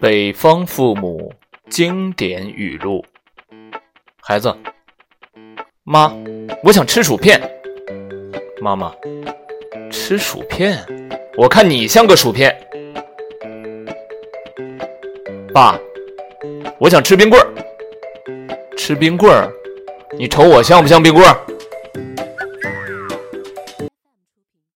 北方父母经典语录。孩子妈我想吃薯片。妈妈吃薯片？我看你像个薯片。爸我想吃冰棍儿。吃冰棍儿你瞅我像不像冰棍儿？